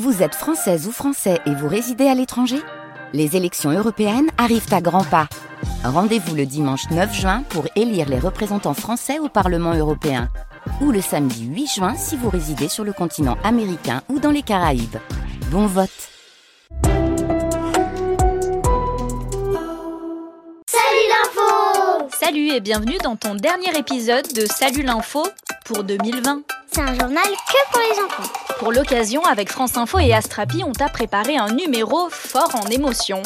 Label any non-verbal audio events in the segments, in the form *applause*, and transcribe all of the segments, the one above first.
Vous êtes française ou français et vous résidez à l'étranger? Les élections européennes arrivent à grands pas. Rendez-vous le dimanche 9 juin pour élire les représentants français au Parlement européen. Ou le samedi 8 juin si vous résidez sur le continent américain ou dans les Caraïbes. Bon vote Salut l'info Salut et bienvenue dans ton dernier épisode de Salut l'info pour 2020. C'est un journal que pour les enfants. Pour l'occasion, avec France Info et Astrapi, on t'a préparé un numéro fort en émotion.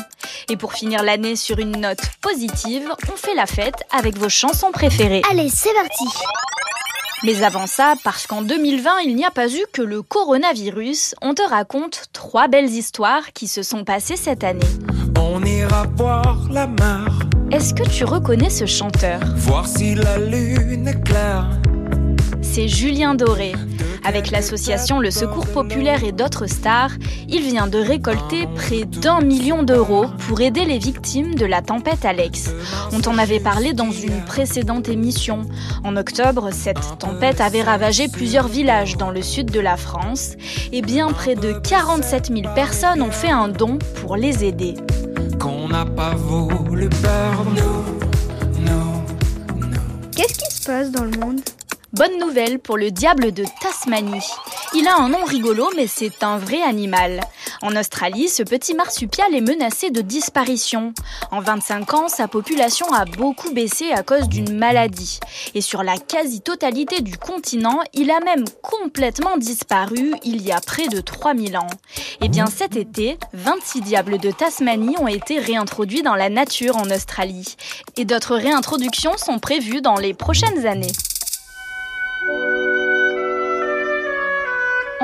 Et pour finir l'année sur une note positive, on fait la fête avec vos chansons préférées. Allez, c'est parti Mais avant ça, parce qu'en 2020, il n'y a pas eu que le coronavirus, on te raconte trois belles histoires qui se sont passées cette année. On ira voir la mer, Est-ce que tu reconnais ce chanteur? Voir si la lune est claire. C'est Julien Doré. Avec l'association Le Secours Populaire et d'autres stars, il vient de récolter près d'un million d'euros pour aider les victimes de la tempête Alex. On t'en avait parlé dans une précédente émission. En octobre, cette tempête avait ravagé plusieurs villages dans le sud de la France et bien près de 47 000 personnes ont fait un don pour les aider. Qu'on n'a pas voulu perdre. Nous, nous, nous. Qu'est-ce qui se passe dans le monde? Bonne nouvelle pour le diable de Tasmanie. Il a un nom rigolo, mais c'est un vrai animal. En Australie, ce petit marsupial est menacé de disparition. En 25 ans, sa population a beaucoup baissé à cause d'une maladie. Et sur la quasi-totalité du continent, il a même complètement disparu il y a près de 3000 ans. Et bien cet été, 26 diables de Tasmanie ont été réintroduits dans la nature en Australie. Et d'autres réintroductions sont prévues dans les prochaines années.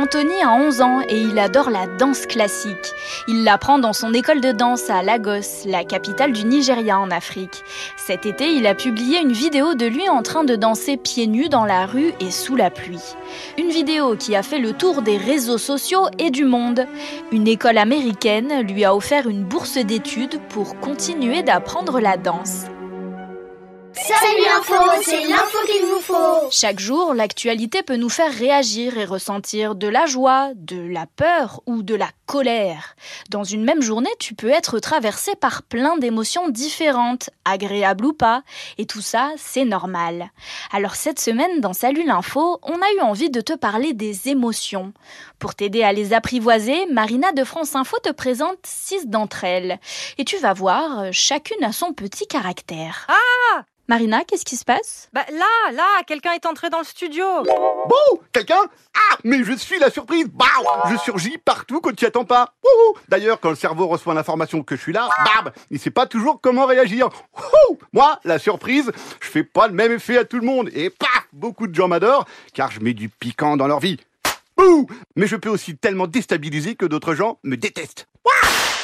Anthony a 11 ans et il adore la danse classique. Il l'apprend dans son école de danse à Lagos, la capitale du Nigeria en Afrique. Cet été, il a publié une vidéo de lui en train de danser pieds nus dans la rue et sous la pluie. Une vidéo qui a fait le tour des réseaux sociaux et du monde. Une école américaine lui a offert une bourse d'études pour continuer d'apprendre la danse. Salut l'info, c'est l'info qu'il vous faut Chaque jour, l'actualité peut nous faire réagir et ressentir de la joie, de la peur ou de la colère. Dans une même journée, tu peux être traversé par plein d'émotions différentes, agréables ou pas, et tout ça, c'est normal. Alors cette semaine, dans Salut l'info, on a eu envie de te parler des émotions. Pour t'aider à les apprivoiser, Marina de France Info te présente six d'entre elles. Et tu vas voir, chacune a son petit caractère. Ah Marina, qu'est-ce qui se passe? Bah là, là, quelqu'un est entré dans le studio. Bon, quelqu'un? Ah, mais je suis la surprise. Bah, Je surgis partout quand tu n'y attends pas. D'ailleurs, quand le cerveau reçoit l'information que je suis là, bam! Il sait pas toujours comment réagir. Wouhou! Moi, la surprise, je fais pas le même effet à tout le monde. Et paf! Beaucoup de gens m'adorent, car je mets du piquant dans leur vie. Bouh! Mais je peux aussi tellement déstabiliser que d'autres gens me détestent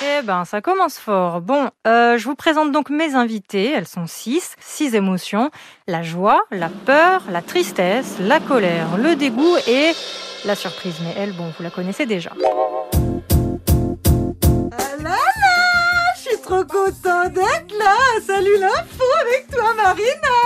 Eh ben, ça commence fort. Bon, euh, je vous présente donc mes invités. Elles sont six, six émotions la joie, la peur, la tristesse, la colère, le dégoût et la surprise. Mais elle, bon, vous la connaissez déjà. Ah là là, je suis trop content d'être là. Salut l'info avec toi, Marina.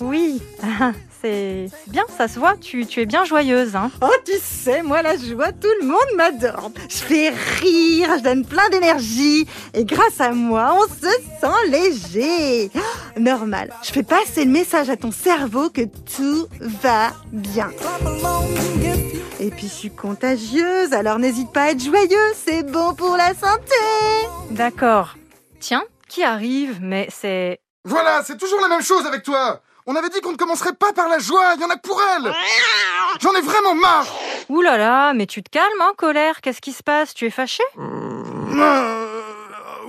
Oui, *laughs* c'est c'est bien, ça se voit. Tu, tu es bien joyeuse, hein. Oh, tu sais, moi la joie, tout le monde m'adore. Je fais rire, je donne plein d'énergie et grâce à moi, on se sent léger. Oh, Normal. Je fais passer le message à ton cerveau que tout va bien. Et puis je suis contagieuse, alors n'hésite pas à être joyeux, c'est bon pour la santé. D'accord. Tiens, qui arrive Mais c'est Voilà, c'est toujours la même chose avec toi. On avait dit qu'on ne commencerait pas par la joie, il y en a pour elle. J'en ai vraiment marre. Ouh là là, mais tu te calmes, hein, colère Qu'est-ce qui se passe? Tu es fâché Euh,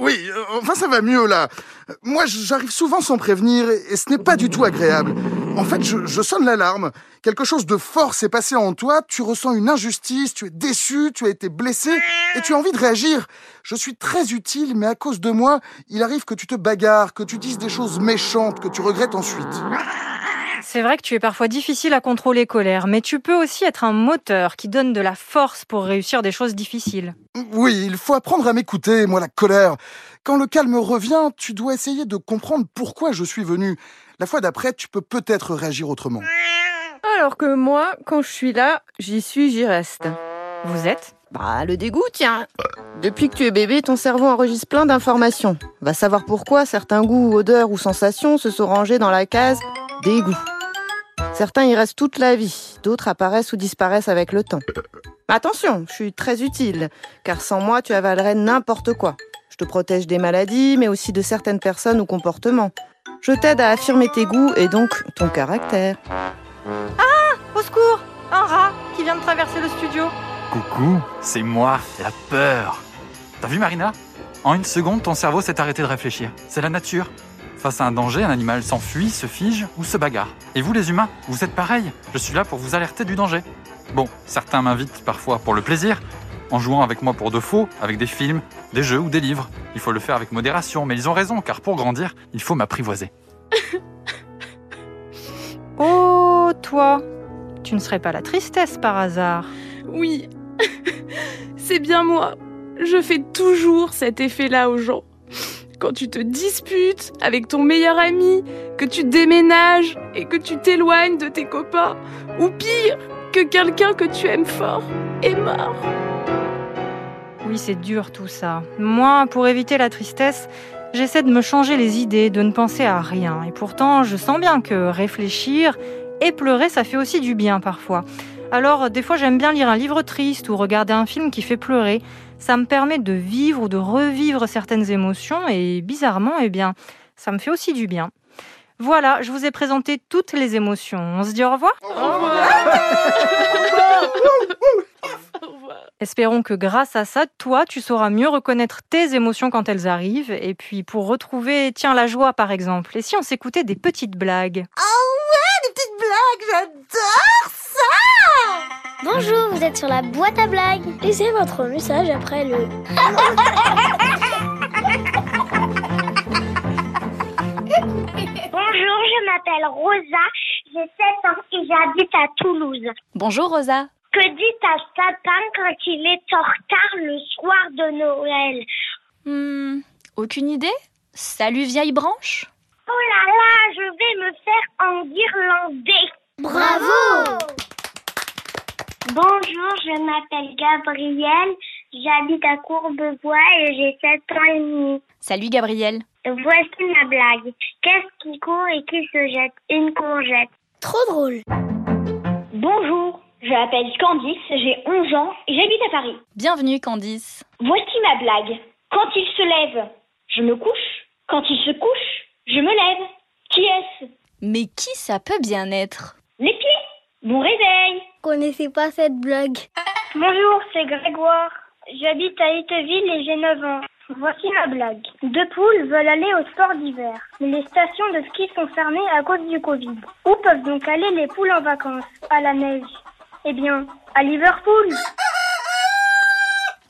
oui, euh, enfin ça va mieux là. Moi, j'arrive souvent sans prévenir et, ce n'est pas du tout agréable. En fait, je sonne l'alarme. Quelque chose de fort s'est passé en toi, tu ressens une injustice, tu es déçu, tu as été blessé et tu as envie de réagir. Je suis très utile, mais à cause de moi, il arrive que tu te bagarres, que tu dises des choses méchantes que tu regrettes ensuite. C'est vrai que tu es parfois difficile à contrôler colère, mais tu peux aussi être un moteur qui donne de la force pour réussir des choses difficiles. Oui, il faut apprendre à m'écouter, moi la colère. Quand le calme revient, tu dois essayer de comprendre pourquoi je suis venu. La fois d'après, tu peux peut-être réagir autrement. Alors que moi, quand je suis là, j'y suis, j'y reste. Vous êtes? Bah, le dégoût, tiens. Depuis que tu es bébé, ton cerveau enregistre plein d'informations. Va savoir pourquoi certains goûts, odeurs ou sensations se sont rangés dans la case dégoût. Certains y restent toute la vie, d'autres apparaissent ou disparaissent avec le temps. Attention, je suis très utile, car sans moi, tu avalerais n'importe quoi. Je te protège des maladies, mais aussi de certaines personnes ou comportements. Je t'aide à affirmer tes goûts et donc ton caractère. Au secours Un rat qui vient de traverser le studio. Coucou, c'est moi, la peur. T'as vu Marina? En une seconde, ton cerveau s'est arrêté de réfléchir. C'est la nature. Face à un danger, un animal s'enfuit, se fige ou se bagarre. Et vous les humains, vous êtes pareils. Je suis là pour vous alerter du danger. Bon, certains m'invitent parfois pour le plaisir, en jouant avec moi pour de faux, avec des films, des jeux ou des livres. Il faut le faire avec modération, mais ils ont raison, car pour grandir, il faut m'apprivoiser. *laughs* Oh, toi Tu ne serais pas la tristesse par hasard Oui, *laughs* c'est bien moi. Je fais toujours cet effet-là aux gens. Quand tu te disputes avec ton meilleur ami, que tu déménages et que tu t'éloignes de tes copains, ou pire, que quelqu'un que tu aimes fort est mort. Oui, c'est dur tout ça. Moi, pour éviter la tristesse, j'essaie de me changer les idées, de ne penser à rien. Et pourtant, je sens bien que réfléchir et pleurer, ça fait aussi du bien parfois. Alors, des fois, j'aime bien lire un livre triste ou regarder un film qui fait pleurer. Ça me permet de vivre ou de revivre certaines émotions et bizarrement, eh bien, ça me fait aussi du bien. Voilà, je vous ai présenté toutes les émotions. On se dit au revoir? Au revoir. *laughs* Espérons que grâce à ça, toi, tu sauras mieux reconnaître tes émotions quand elles arrivent. Et puis pour retrouver, tiens, la joie par exemple. Et si on s'écoutait des petites blagues? Oh ouais, des petites blagues, j'adore ça Bonjour, vous êtes sur la boîte à blagues. Laissez votre message après le. Bonjour, je m'appelle Rosa, j'ai 7 ans et j'habite à Toulouse. Bonjour Rosa. Que dit ta papa quand il est en retard le soir de Noël? Hmm, aucune idée Salut vieille branche Oh là là, je vais me faire en irlandais. Bravo Bonjour, je m'appelle Gabrielle, j'habite à Courbevoie et j'ai 7 ans et demi. Salut Gabriel. Voici ma blague. Qu'est-ce qui court et qui se jette? Une courgette. Trop drôle. Bonjour, je m'appelle Candice, j'ai 11 ans et j'habite à Paris. Bienvenue Candice. Voici ma blague. Quand il se lève, je me couche. Quand il se couche, je me lève. Qui est-ce? Mais qui ça peut bien être? Les pieds. Bon réveil. Connaissez pas cette blague. Bonjour, c'est Grégoire. J'habite à Itteville et j'ai 9 ans. Voici ma blague. Deux poules veulent aller au sport d'hiver, mais les stations de ski sont fermées à cause du Covid. Où peuvent donc aller les poules en vacances? À la neige. Eh bien, à Liverpool.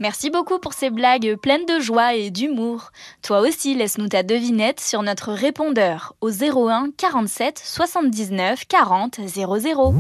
Merci beaucoup pour ces blagues pleines de joie et d'humour. Toi aussi, laisse-nous ta devinette sur notre répondeur au 01 47 79 40 00.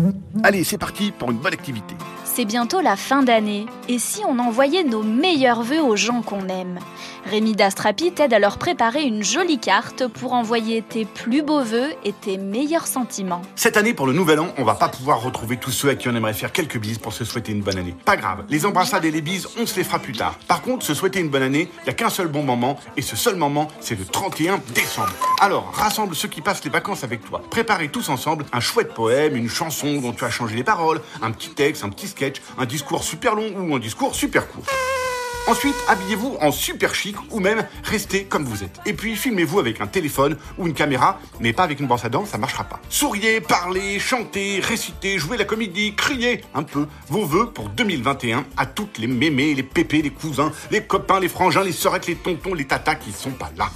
Allez, c'est parti pour une bonne activité. C'est bientôt la fin d'année, et si on envoyait nos meilleurs vœux aux gens qu'on aime? Rémi Dastrapi t'aide à leur préparer une jolie carte pour envoyer tes plus beaux vœux et tes meilleurs sentiments. Cette année, pour le nouvel an, on va pas pouvoir retrouver tous ceux à qui on aimerait faire quelques bises pour se souhaiter une bonne année. Pas grave, les embrassades et les bises, on se les fera plus tard. Par contre, se souhaiter une bonne année, il n'y a qu'un seul bon moment, et ce seul moment, c'est le 31 décembre. Alors, rassemble ceux qui passent les vacances avec toi. Préparez tous ensemble un chouette poème, une chanson dont tu as changé les paroles, un petit texte, un petit sketch, un discours super long ou un discours super court. Ensuite, habillez-vous en super chic ou même restez comme vous êtes. Et puis, filmez-vous avec un téléphone ou une caméra, mais pas avec une brosse à dents, ça marchera pas. Souriez, parlez, chantez, récitez, jouez la comédie, criez un peu vos vœux pour 2021 à toutes les mémés, les pépés, les cousins, les copains, les frangins, les sœurettes, les tontons, les tatas qui sont pas là.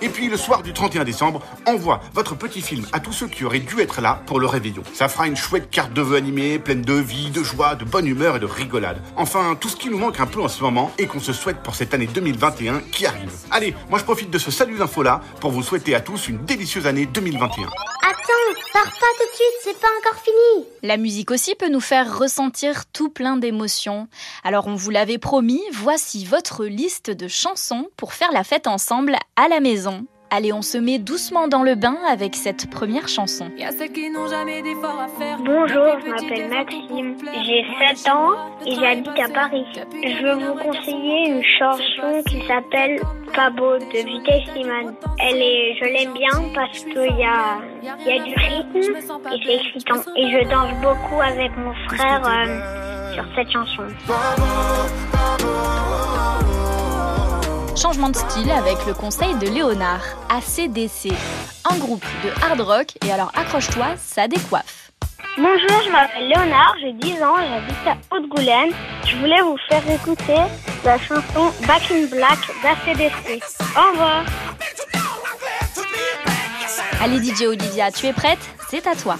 Et puis le soir du 31 décembre, envoie votre petit film à tous ceux qui auraient dû être là pour le réveillon. Ça fera une chouette carte de vœux animée, pleine de vie, de joie, de bonne humeur et de rigolade. Enfin, tout ce qui nous manque un peu en ce moment et qu'on se souhaite pour cette année 2021 qui arrive. Allez, moi je profite de ce salut d'info là pour vous souhaiter à tous une délicieuse année 2021. Attends, pars pas tout de suite, c'est pas encore fini. La musique aussi peut nous faire ressentir tout plein d'émotions. Alors on vous l'avait promis, voici votre liste de chansons pour faire la fête ensemble à la maison. Allez, on se met doucement dans le bain avec cette première chanson. Bonjour, je m'appelle Maxime, j'ai 7 ans et j'habite à Paris. Je veux vous conseiller une chanson qui s'appelle Pas beau de Vitesse. Elle est, je l'aime bien parce qu'il y a, y a du rythme et c'est excitant. Et je danse beaucoup avec mon frère euh, sur cette chanson. Changement de style avec le conseil de Léonard, ACDC, un groupe de hard rock et alors accroche-toi, ça décoiffe. Bonjour, je m'appelle Léonard, j'ai 10 ans, j'habite à Haute-Goulaine. Je voulais vous faire écouter la chanson Back in Black d'ACDC. Au revoir. Allez DJ Olivia, tu es prête? C'est à toi.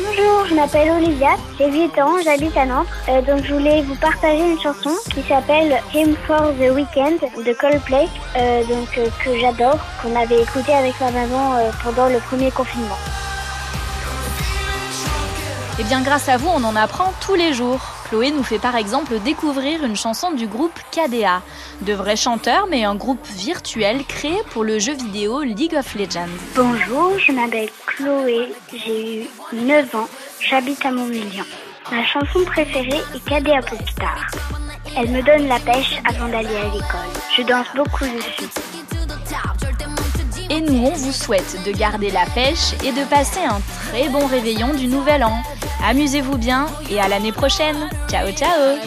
Bonjour, je m'appelle Olivia, j'ai 8 ans, j'habite à Nantes. Euh, donc je voulais vous partager une chanson qui s'appelle Him for the Weekend de Coldplay, euh, donc euh, que j'adore, qu'on avait écouté avec ma maman pendant le premier confinement. Eh bien grâce à vous, on en apprend tous les jours. Chloé nous fait par exemple découvrir une chanson du groupe KDA. De vrais chanteurs, mais un groupe virtuel créé pour le jeu vidéo League of Legends. Bonjour, je m'appelle Chloé, j'ai eu 9 ans, j'habite à Montmélian. Ma chanson préférée est KDA Popstar. Elle me donne la pêche avant d'aller à l'école. Je danse beaucoup dessus. Et nous, on vous souhaite de garder la pêche et de passer un très bon réveillon du Nouvel An. Amusez-vous bien et à l'année prochaine. Ciao ciao